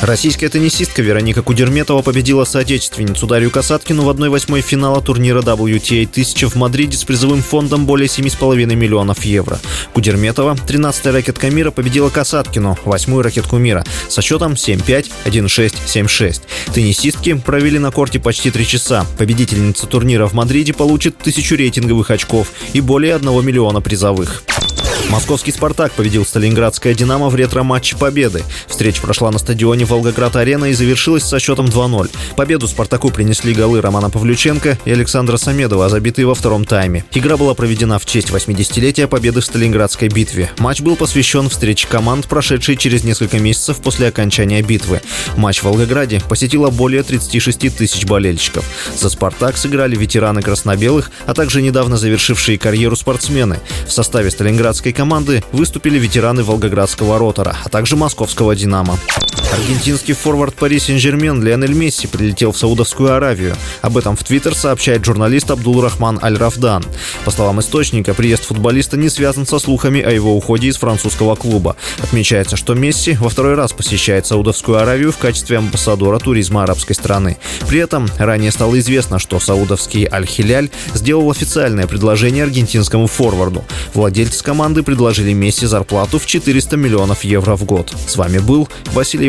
Российская теннисистка Вероника Кудерметова победила соотечественницу Дарью Касаткину в 1-8 финала турнира WTA 1000 в Мадриде с призовым фондом более 7,5 миллионов евро. Кудерметова, 13-я ракетка мира, победила Касаткину, 8-ю ракетку мира, со счетом 7-5, 1-6, 7-6. Теннисистки провели на корте почти 3 часа. Победительница турнира в Мадриде получит тысячу рейтинговых очков и более 1 миллиона призовых. Московский «Спартак» победил Сталинградское «Динамо» в ретро-матче Победы. Встреча прошла на стадионе «Волгоград-Арена» и завершилась со счетом 2-0. Победу «Спартаку» принесли голы Романа Павлюченко и Александра Самедова, забитые во втором тайме. Игра была проведена в честь 80-летия победы в Сталинградской битве. Матч был посвящен встрече команд, прошедшей через несколько месяцев после окончания битвы. Матч в Волгограде посетило более 36 тысяч болельщиков. За «Спартак» сыграли ветераны красно-белых, а также недавно завершившие карьеру спортсмены. В составе Сталинградской команды выступили ветераны Волгоградского ротора, а также московского «Динамо». Аргентинский форвард Пари Сен-Жермен Лионель Месси прилетел в Саудовскую Аравию. Об этом в Твиттер сообщает журналист Абдул Рахман Аль-Рафдан. По словам источника, приезд футболиста не связан со слухами о его уходе из французского клуба. Отмечается, что Месси во второй раз посещает Саудовскую Аравию в качестве амбассадора туризма арабской страны. При этом ранее стало известно, что саудовский Аль-Хиляль сделал официальное предложение аргентинскому форварду. Владельцы команды предложили Месси зарплату в 400 миллионов евро в год. С вами был Василий